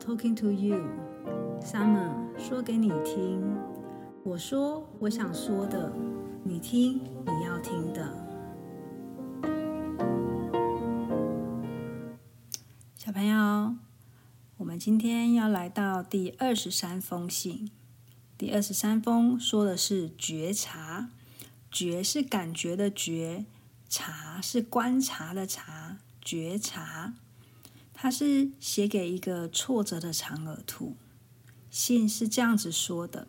Talking to you，Summer 说给你听。我说我想说的，你听你要听的。小朋友，我们今天要来到第二十三封信。第二十三封说的是觉察，觉是感觉的觉，察是观察的察，觉察。他是写给一个挫折的长耳兔，信是这样子说的：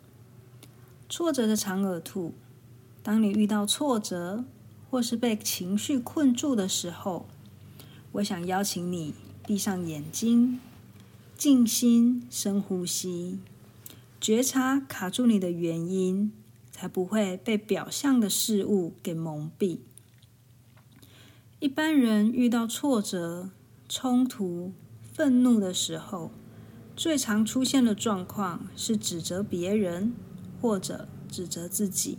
挫折的长耳兔，当你遇到挫折或是被情绪困住的时候，我想邀请你闭上眼睛，静心深呼吸，觉察卡住你的原因，才不会被表象的事物给蒙蔽。一般人遇到挫折。冲突、愤怒的时候，最常出现的状况是指责别人或者指责自己，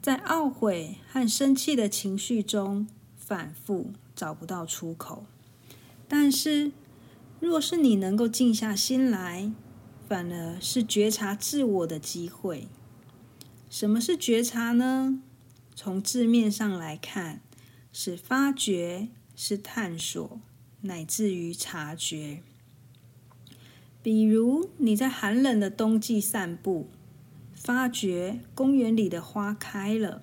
在懊悔和生气的情绪中反复找不到出口。但是，若是你能够静下心来，反而是觉察自我的机会。什么是觉察呢？从字面上来看，是发掘，是探索。乃至于察觉，比如你在寒冷的冬季散步，发觉公园里的花开了，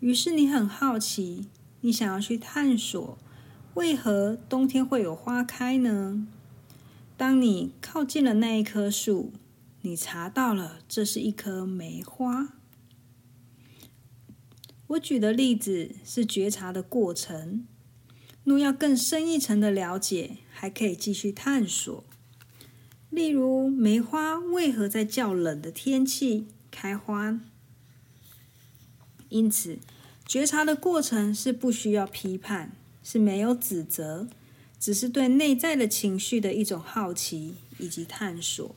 于是你很好奇，你想要去探索为何冬天会有花开呢？当你靠近了那一棵树，你查到了这是一棵梅花。我举的例子是觉察的过程。若要更深一层的了解，还可以继续探索。例如，梅花为何在较冷的天气开花？因此，觉察的过程是不需要批判，是没有指责，只是对内在的情绪的一种好奇以及探索。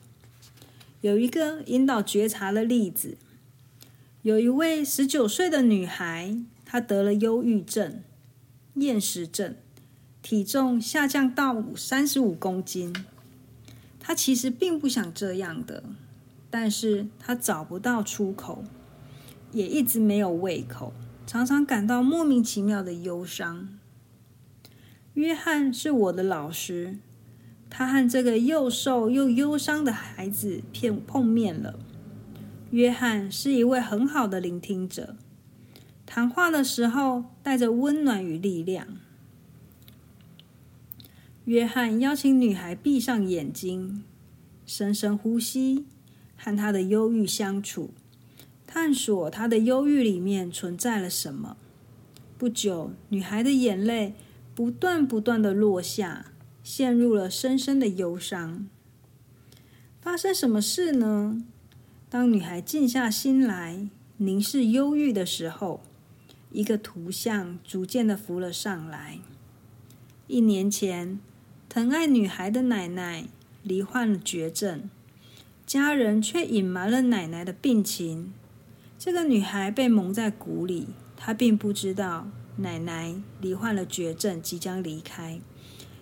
有一个引导觉察的例子：有一位十九岁的女孩，她得了忧郁症。厌食症，体重下降到三十五公斤。他其实并不想这样的，但是他找不到出口，也一直没有胃口，常常感到莫名其妙的忧伤。约翰是我的老师，他和这个又瘦又忧伤的孩子片碰面了。约翰是一位很好的聆听者。谈话的时候带着温暖与力量。约翰邀请女孩闭上眼睛，深深呼吸，和她的忧郁相处，探索她的忧郁里面存在了什么。不久，女孩的眼泪不断不断的落下，陷入了深深的忧伤。发生什么事呢？当女孩静下心来，凝视忧郁的时候。一个图像逐渐的浮了上来。一年前，疼爱女孩的奶奶罹患了绝症，家人却隐瞒了奶奶的病情。这个女孩被蒙在鼓里，她并不知道奶奶罹患了绝症，即将离开，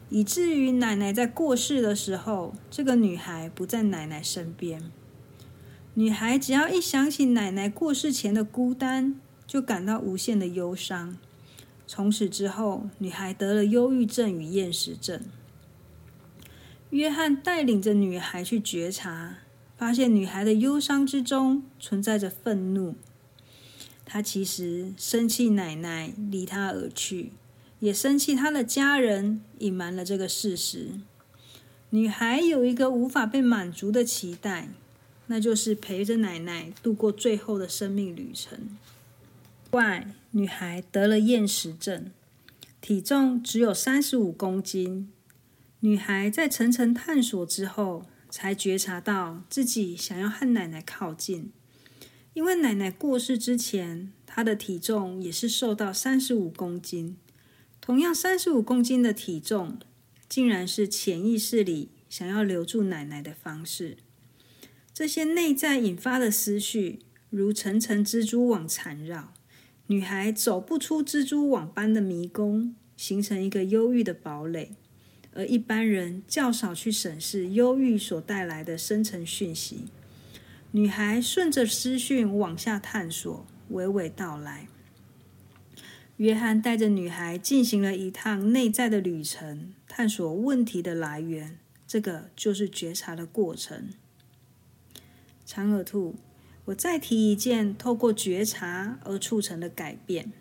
以至于奶奶在过世的时候，这个女孩不在奶奶身边。女孩只要一想起奶奶过世前的孤单。就感到无限的忧伤。从此之后，女孩得了忧郁症与厌食症。约翰带领着女孩去觉察，发现女孩的忧伤之中存在着愤怒。她其实生气奶奶离她而去，也生气她的家人隐瞒了这个事实。女孩有一个无法被满足的期待，那就是陪着奶奶度过最后的生命旅程。怪，女孩得了厌食症，体重只有三十五公斤。女孩在层层探索之后，才觉察到自己想要和奶奶靠近。因为奶奶过世之前，她的体重也是瘦到三十五公斤。同样三十五公斤的体重，竟然是潜意识里想要留住奶奶的方式。这些内在引发的思绪，如层层蜘蛛网缠绕。女孩走不出蜘蛛网般的迷宫，形成一个忧郁的堡垒，而一般人较少去审视忧郁所带来的深层讯息。女孩顺着资讯往下探索，娓娓道来。约翰带着女孩进行了一趟内在的旅程，探索问题的来源。这个就是觉察的过程。长耳兔，我再提一件透过觉察而促成的改变。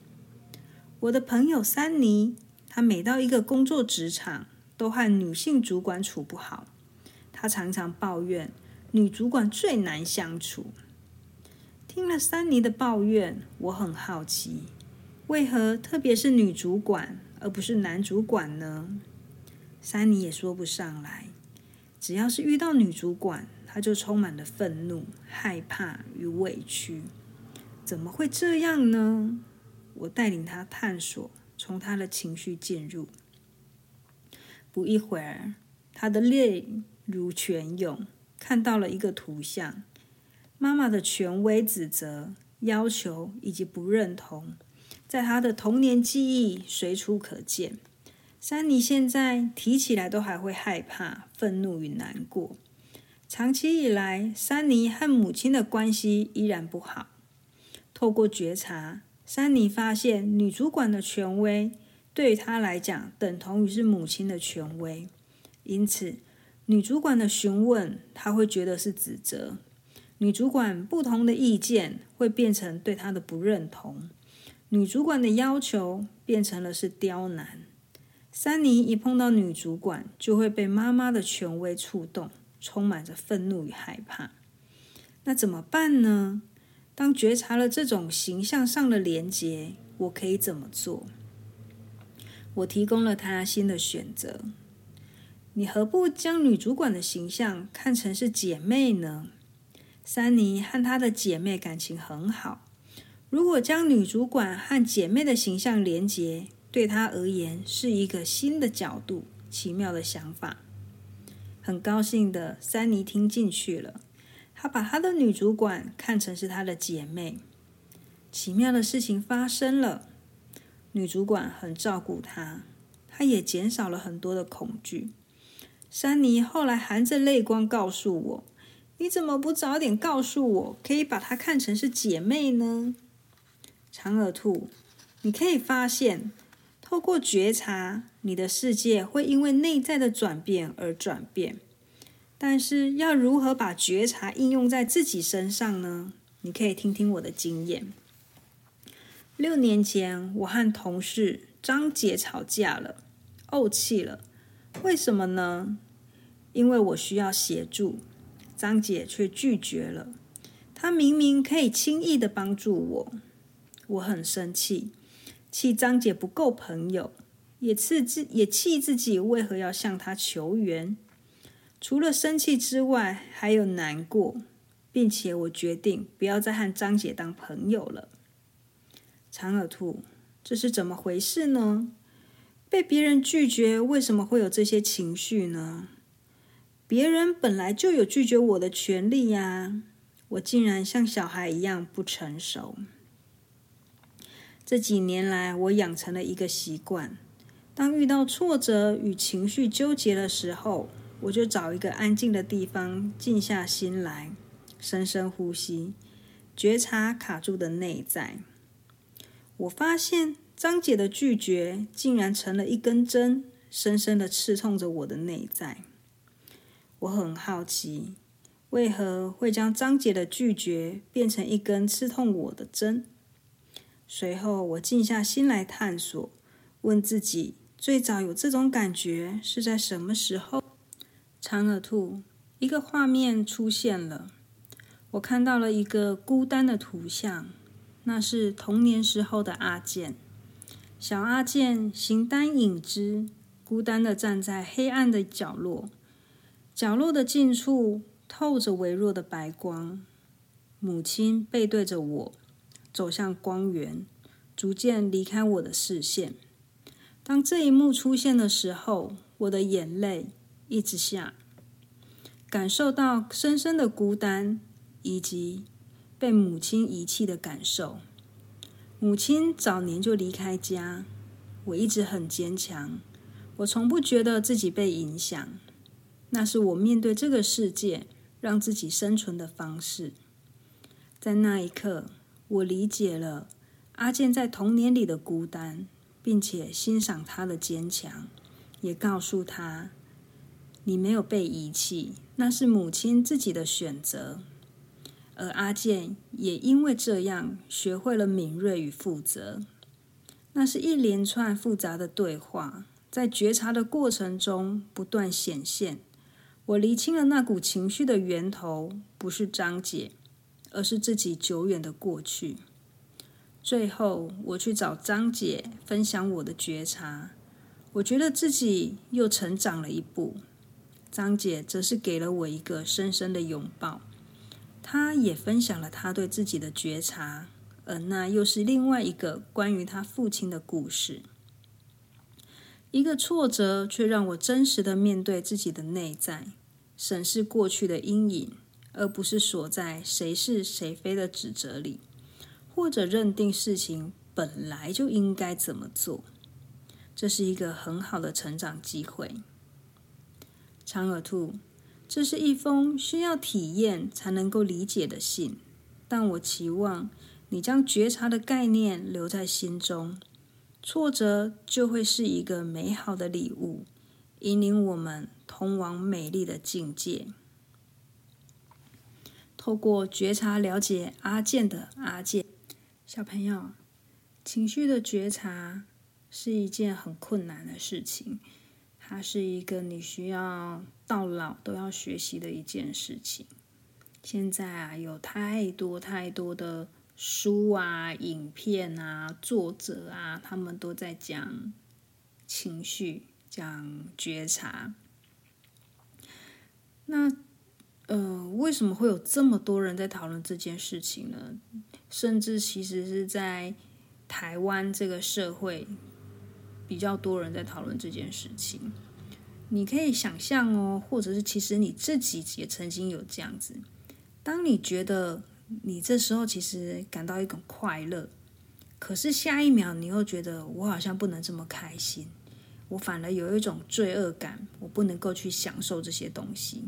我的朋友珊妮，她每到一个工作职场，都和女性主管处不好。她常常抱怨女主管最难相处。听了珊妮的抱怨，我很好奇。为何特别是女主管，而不是男主管呢？珊妮也说不上来。只要是遇到女主管，她就充满了愤怒、害怕与委屈。怎么会这样呢？我带领她探索，从她的情绪进入。不一会儿，她的泪如泉涌，看到了一个图像：妈妈的权威指责、要求以及不认同。在他的童年记忆随处可见。珊妮现在提起来都还会害怕、愤怒与难过。长期以来，珊妮和母亲的关系依然不好。透过觉察，珊妮发现女主管的权威对于她来讲等同于是母亲的权威，因此女主管的询问，她会觉得是指责；女主管不同的意见，会变成对她的不认同。女主管的要求变成了是刁难。珊妮一碰到女主管，就会被妈妈的权威触动，充满着愤怒与害怕。那怎么办呢？当觉察了这种形象上的连结，我可以怎么做？我提供了他新的选择。你何不将女主管的形象看成是姐妹呢？珊妮和她的姐妹感情很好。如果将女主管和姐妹的形象连结，对她而言是一个新的角度、奇妙的想法。很高兴的，珊妮听进去了。她把她的女主管看成是她的姐妹。奇妙的事情发生了，女主管很照顾她，她也减少了很多的恐惧。珊妮后来含着泪光告诉我：“你怎么不早点告诉我，可以把她看成是姐妹呢？”长耳兔，你可以发现，透过觉察，你的世界会因为内在的转变而转变。但是，要如何把觉察应用在自己身上呢？你可以听听我的经验。六年前，我和同事张姐吵架了，怄气了。为什么呢？因为我需要协助，张姐却拒绝了。她明明可以轻易的帮助我。我很生气，气张姐不够朋友，也气自也气自己为何要向她求援。除了生气之外，还有难过，并且我决定不要再和张姐当朋友了。长耳兔，这是怎么回事呢？被别人拒绝，为什么会有这些情绪呢？别人本来就有拒绝我的权利呀！我竟然像小孩一样不成熟。这几年来，我养成了一个习惯：当遇到挫折与情绪纠结的时候，我就找一个安静的地方，静下心来，深深呼吸，觉察卡住的内在。我发现张姐的拒绝竟然成了一根针，深深的刺痛着我的内在。我很好奇，为何会将张姐的拒绝变成一根刺痛我的针？随后，我静下心来探索，问自己：最早有这种感觉是在什么时候？长耳兔，一个画面出现了，我看到了一个孤单的图像，那是童年时候的阿健。小阿健形单影只，孤单的站在黑暗的角落，角落的近处透着微弱的白光。母亲背对着我。走向光源，逐渐离开我的视线。当这一幕出现的时候，我的眼泪一直下，感受到深深的孤单以及被母亲遗弃的感受。母亲早年就离开家，我一直很坚强，我从不觉得自己被影响，那是我面对这个世界、让自己生存的方式。在那一刻，我理解了阿健在童年里的孤单，并且欣赏他的坚强，也告诉他：“你没有被遗弃，那是母亲自己的选择。”而阿健也因为这样，学会了敏锐与负责。那是一连串复杂的对话。在觉察的过程中不断显现，我厘清了那股情绪的源头不是张姐，而是自己久远的过去。最后，我去找张姐分享我的觉察，我觉得自己又成长了一步。张姐则是给了我一个深深的拥抱，他也分享了他对自己的觉察，而那又是另外一个关于他父亲的故事。一个挫折，却让我真实的面对自己的内在，审视过去的阴影，而不是锁在谁是谁非的指责里，或者认定事情本来就应该怎么做。这是一个很好的成长机会。长耳兔，这是一封需要体验才能够理解的信，但我期望你将觉察的概念留在心中。挫折就会是一个美好的礼物，引领我们通往美丽的境界。透过觉察了解阿健的阿健小朋友，情绪的觉察是一件很困难的事情，它是一个你需要到老都要学习的一件事情。现在啊，有太多太多的。书啊，影片啊，作者啊，他们都在讲情绪，讲觉察。那呃，为什么会有这么多人在讨论这件事情呢？甚至其实是在台湾这个社会比较多人在讨论这件事情。你可以想象哦，或者是其实你自己也曾经有这样子，当你觉得。你这时候其实感到一种快乐，可是下一秒你又觉得我好像不能这么开心，我反而有一种罪恶感，我不能够去享受这些东西。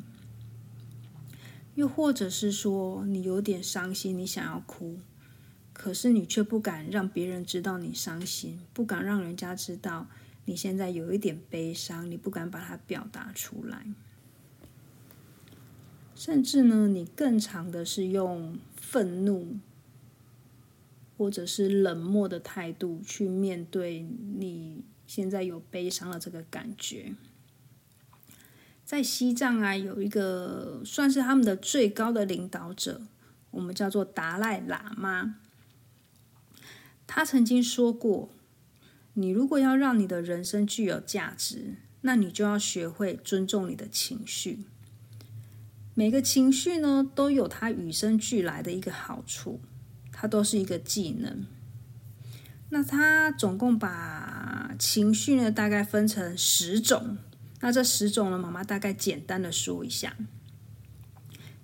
又或者是说你有点伤心，你想要哭，可是你却不敢让别人知道你伤心，不敢让人家知道你现在有一点悲伤，你不敢把它表达出来。甚至呢，你更长的是用愤怒或者是冷漠的态度去面对你现在有悲伤的这个感觉。在西藏啊，有一个算是他们的最高的领导者，我们叫做达赖喇嘛。他曾经说过：“你如果要让你的人生具有价值，那你就要学会尊重你的情绪。”每个情绪呢，都有它与生俱来的一个好处，它都是一个技能。那他总共把情绪呢，大概分成十种。那这十种呢，妈妈大概简单的说一下。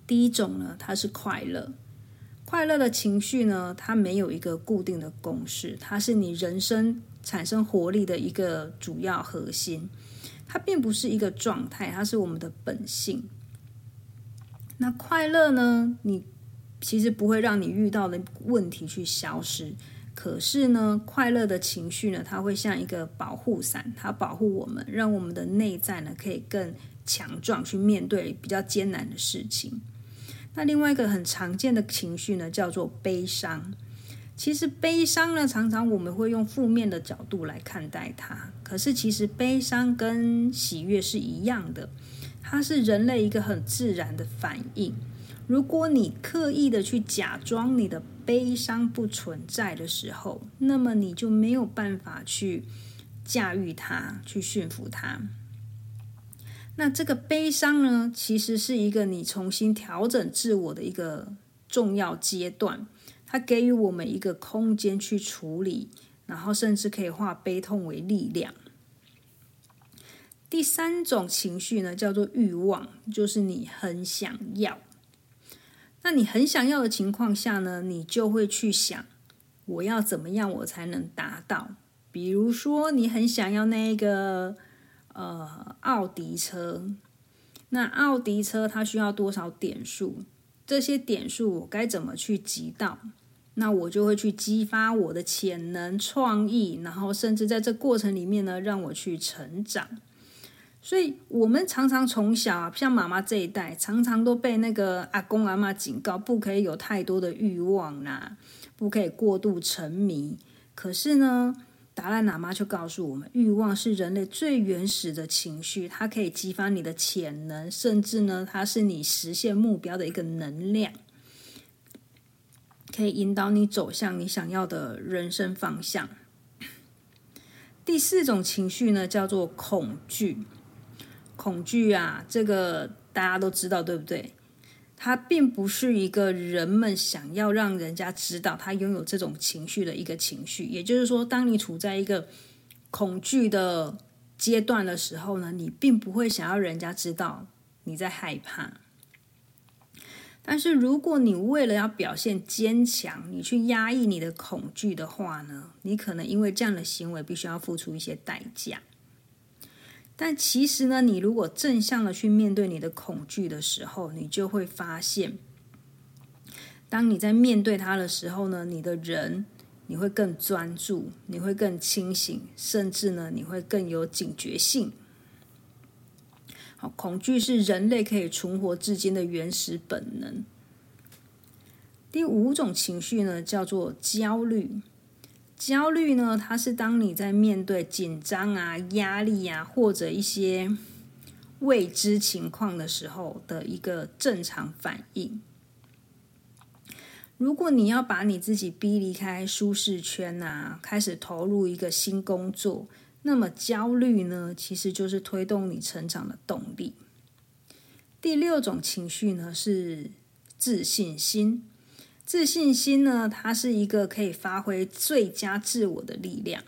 第一种呢，它是快乐。快乐的情绪呢，它没有一个固定的公式，它是你人生产生活力的一个主要核心。它并不是一个状态，它是我们的本性。那快乐呢？你其实不会让你遇到的问题去消失，可是呢，快乐的情绪呢，它会像一个保护伞，它保护我们，让我们的内在呢可以更强壮，去面对比较艰难的事情。那另外一个很常见的情绪呢，叫做悲伤。其实悲伤呢，常常我们会用负面的角度来看待它，可是其实悲伤跟喜悦是一样的。它是人类一个很自然的反应。如果你刻意的去假装你的悲伤不存在的时候，那么你就没有办法去驾驭它，去驯服它。那这个悲伤呢，其实是一个你重新调整自我的一个重要阶段。它给予我们一个空间去处理，然后甚至可以化悲痛为力量。第三种情绪呢，叫做欲望，就是你很想要。那你很想要的情况下呢，你就会去想，我要怎么样我才能达到？比如说，你很想要那个呃奥迪车，那奥迪车它需要多少点数？这些点数我该怎么去集到？那我就会去激发我的潜能、创意，然后甚至在这过程里面呢，让我去成长。所以，我们常常从小啊，像妈妈这一代，常常都被那个阿公阿妈警告，不可以有太多的欲望啦，不可以过度沉迷。可是呢，达赖喇嘛就告诉我们，欲望是人类最原始的情绪，它可以激发你的潜能，甚至呢，它是你实现目标的一个能量。可以引导你走向你想要的人生方向。第四种情绪呢，叫做恐惧。恐惧啊，这个大家都知道，对不对？它并不是一个人们想要让人家知道他拥有这种情绪的一个情绪。也就是说，当你处在一个恐惧的阶段的时候呢，你并不会想要人家知道你在害怕。但是，如果你为了要表现坚强，你去压抑你的恐惧的话呢，你可能因为这样的行为必须要付出一些代价。但其实呢，你如果正向的去面对你的恐惧的时候，你就会发现，当你在面对它的时候呢，你的人你会更专注，你会更清醒，甚至呢，你会更有警觉性。好恐惧是人类可以存活至今的原始本能。第五种情绪呢，叫做焦虑。焦虑呢，它是当你在面对紧张啊、压力啊，或者一些未知情况的时候的一个正常反应。如果你要把你自己逼离开舒适圈啊，开始投入一个新工作。那么焦虑呢，其实就是推动你成长的动力。第六种情绪呢是自信心。自信心呢，它是一个可以发挥最佳自我的力量。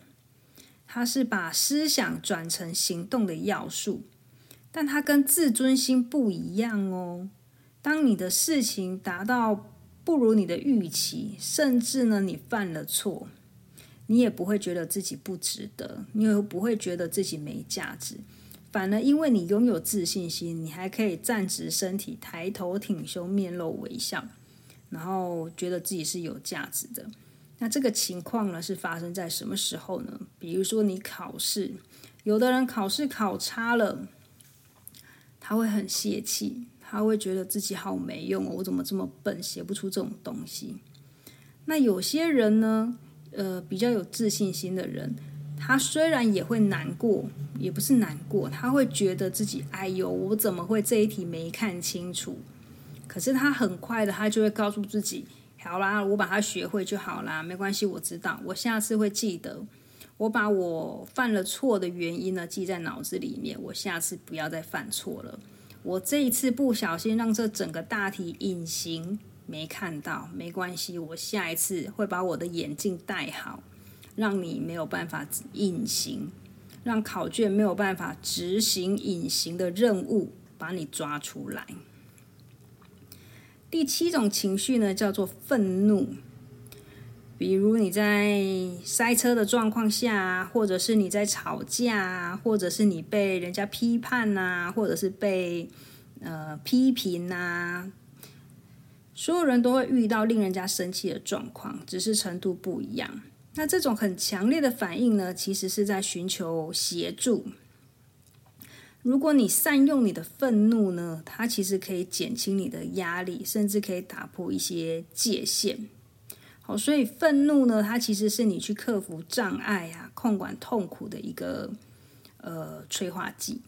它是把思想转成行动的要素，但它跟自尊心不一样哦。当你的事情达到不如你的预期，甚至呢你犯了错。你也不会觉得自己不值得，你也不会觉得自己没价值，反而因为你拥有自信心，你还可以站直身体，抬头挺胸，面露微笑，然后觉得自己是有价值的。那这个情况呢，是发生在什么时候呢？比如说你考试，有的人考试考差了，他会很泄气，他会觉得自己好没用哦，我怎么这么笨，写不出这种东西。那有些人呢？呃，比较有自信心的人，他虽然也会难过，也不是难过，他会觉得自己，哎呦，我怎么会这一题没看清楚？可是他很快的，他就会告诉自己，好啦，我把它学会就好啦，没关系，我知道，我下次会记得，我把我犯了错的原因呢记在脑子里面，我下次不要再犯错了。我这一次不小心让这整个大题隐形。没看到，没关系，我下一次会把我的眼镜戴好，让你没有办法隐形，让考卷没有办法执行隐形的任务，把你抓出来。第七种情绪呢，叫做愤怒。比如你在塞车的状况下，或者是你在吵架，或者是你被人家批判呐，或者是被呃批评呐。所有人都会遇到令人家生气的状况，只是程度不一样。那这种很强烈的反应呢，其实是在寻求协助。如果你善用你的愤怒呢，它其实可以减轻你的压力，甚至可以打破一些界限。好，所以愤怒呢，它其实是你去克服障碍啊、控管痛苦的一个呃催化剂。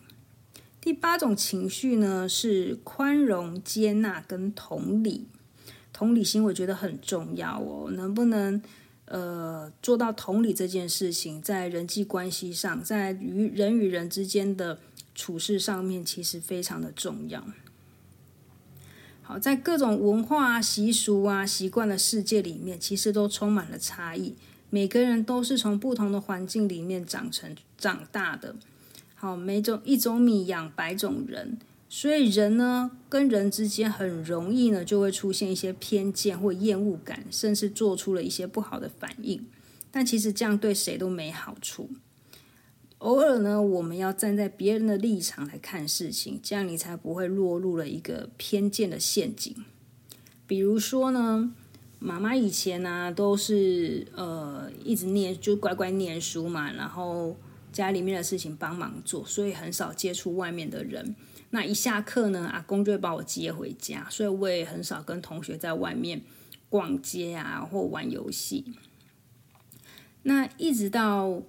第八种情绪呢，是宽容、接纳跟同理。同理心我觉得很重要哦，能不能呃做到同理这件事情，在人际关系上，在与人与人之间的处事上面，其实非常的重要。好，在各种文化习俗啊、习惯的世界里面，其实都充满了差异。每个人都是从不同的环境里面长成长大的。好，每种一种米养百种人。所以人呢，跟人之间很容易呢，就会出现一些偏见或厌恶感，甚至做出了一些不好的反应。但其实这样对谁都没好处。偶尔呢，我们要站在别人的立场来看事情，这样你才不会落入了一个偏见的陷阱。比如说呢，妈妈以前呢都是呃一直念，就乖乖念书嘛，然后家里面的事情帮忙做，所以很少接触外面的人。那一下课呢，阿公就会把我接回家，所以我也很少跟同学在外面逛街啊，或玩游戏。那一直到。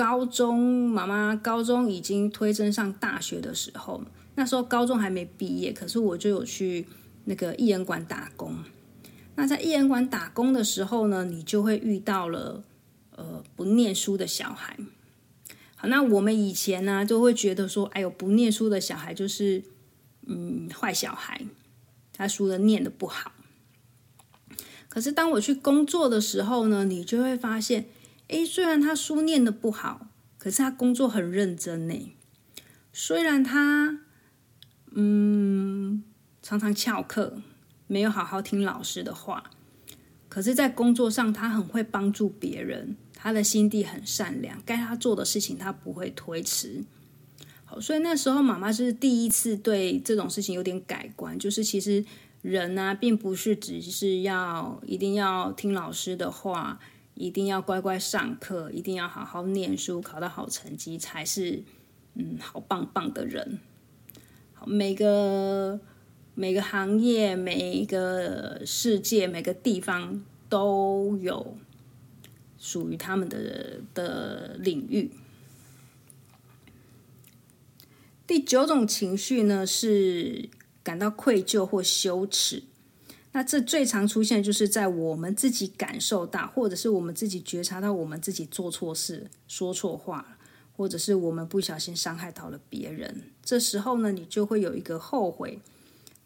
高中，妈妈高中已经推甄上大学的时候，那时候高中还没毕业，可是我就有去那个艺人馆打工。那在艺人馆打工的时候呢，你就会遇到了呃不念书的小孩。好，那我们以前呢就会觉得说，哎呦，不念书的小孩就是嗯坏小孩，他书的念的不好。可是当我去工作的时候呢，你就会发现。诶，虽然他书念的不好，可是他工作很认真呢。虽然他嗯常常翘课，没有好好听老师的话，可是，在工作上他很会帮助别人，他的心地很善良，该他做的事情他不会推迟。好，所以那时候妈妈是第一次对这种事情有点改观，就是其实人呢，并不是只是要一定要听老师的话。一定要乖乖上课，一定要好好念书，考到好成绩才是嗯好棒棒的人。好，每个每个行业、每个世界、每个地方都有属于他们的的领域。第九种情绪呢，是感到愧疚或羞耻。那这最常出现，就是在我们自己感受到，或者是我们自己觉察到，我们自己做错事、说错话，或者是我们不小心伤害到了别人。这时候呢，你就会有一个后悔，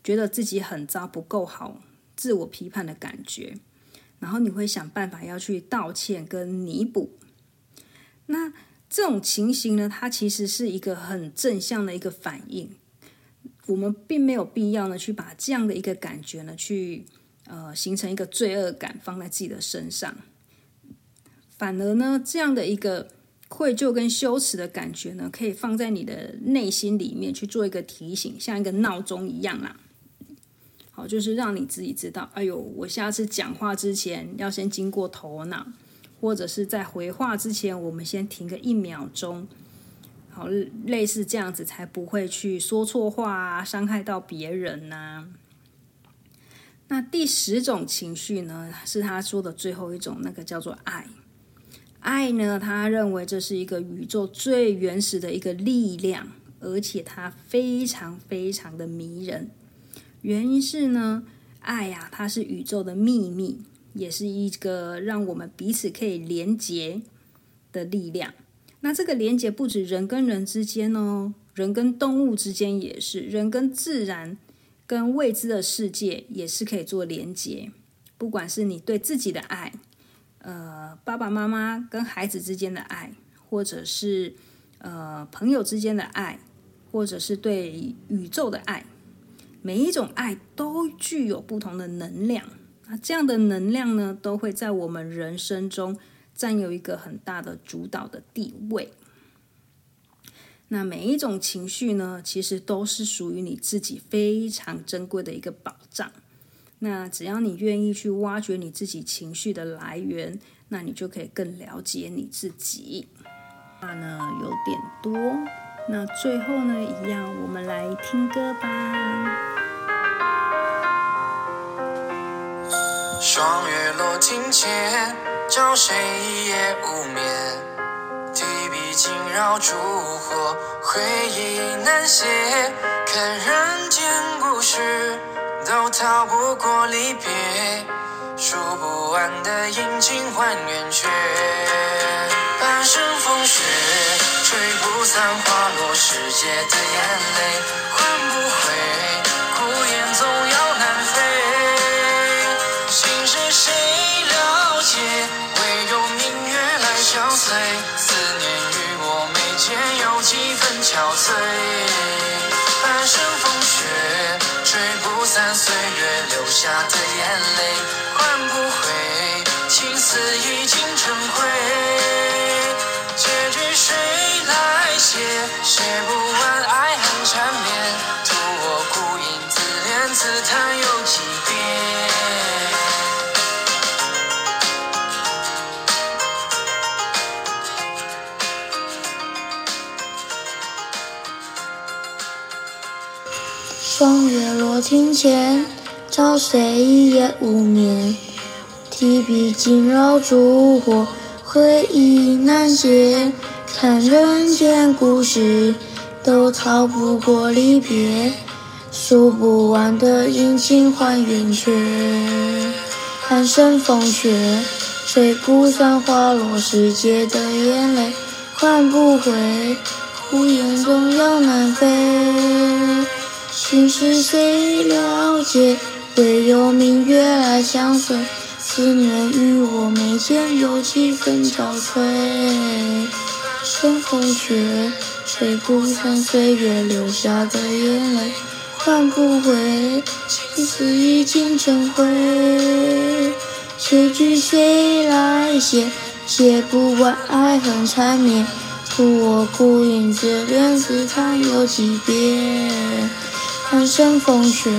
觉得自己很糟、不够好、自我批判的感觉，然后你会想办法要去道歉跟弥补。那这种情形呢，它其实是一个很正向的一个反应。我们并没有必要呢，去把这样的一个感觉呢，去呃形成一个罪恶感放在自己的身上。反而呢，这样的一个愧疚跟羞耻的感觉呢，可以放在你的内心里面去做一个提醒，像一个闹钟一样啦。好，就是让你自己知道，哎呦，我下次讲话之前要先经过头脑，或者是在回话之前，我们先停个一秒钟。好，类似这样子才不会去说错话啊，伤害到别人呐。那第十种情绪呢，是他说的最后一种，那个叫做爱。爱呢，他认为这是一个宇宙最原始的一个力量，而且它非常非常的迷人。原因是呢，爱呀，它是宇宙的秘密，也是一个让我们彼此可以连结的力量。那这个连接不止人跟人之间哦，人跟动物之间也是，人跟自然、跟未知的世界也是可以做连接。不管是你对自己的爱，呃，爸爸妈妈跟孩子之间的爱，或者是呃朋友之间的爱，或者是对宇宙的爱，每一种爱都具有不同的能量。那这样的能量呢，都会在我们人生中。占有一个很大的主导的地位。那每一种情绪呢，其实都是属于你自己非常珍贵的一个宝藏。那只要你愿意去挖掘你自己情绪的来源，那你就可以更了解你自己。话呢有点多，那最后呢，一样我们来听歌吧。霜月落庭前。照谁一夜无眠？提笔惊扰烛火，回忆难写。看人间故事，都逃不过离别。数不完的阴晴换圆缺，半生风雪，吹不散花落时节的眼泪，换不回霜月落庭前，照谁一夜无眠？提笔惊扰烛火，回忆难解。看人间故事，都逃不过离别。数不完的阴晴换圆缺，半生风雪，吹不散花落时节的眼泪，换不回。孤雁中鸟南飞。心事谁了解？唯有明月来相随。思念与我眉间有几分憔悴。春风雪，吹不散岁月留下的眼泪，换不回。情丝已经成灰。结局谁来写？写不完爱恨缠绵。图我孤影自怜，自叹有几遍。半生风雪，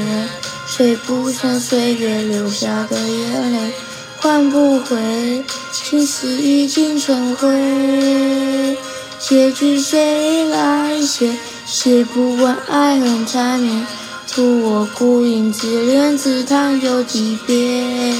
吹不散岁月留下的眼泪，换不回。青丝已经成灰。结局谁来写？写不完爱恨缠绵。徒我孤影自怜，自叹又几遍。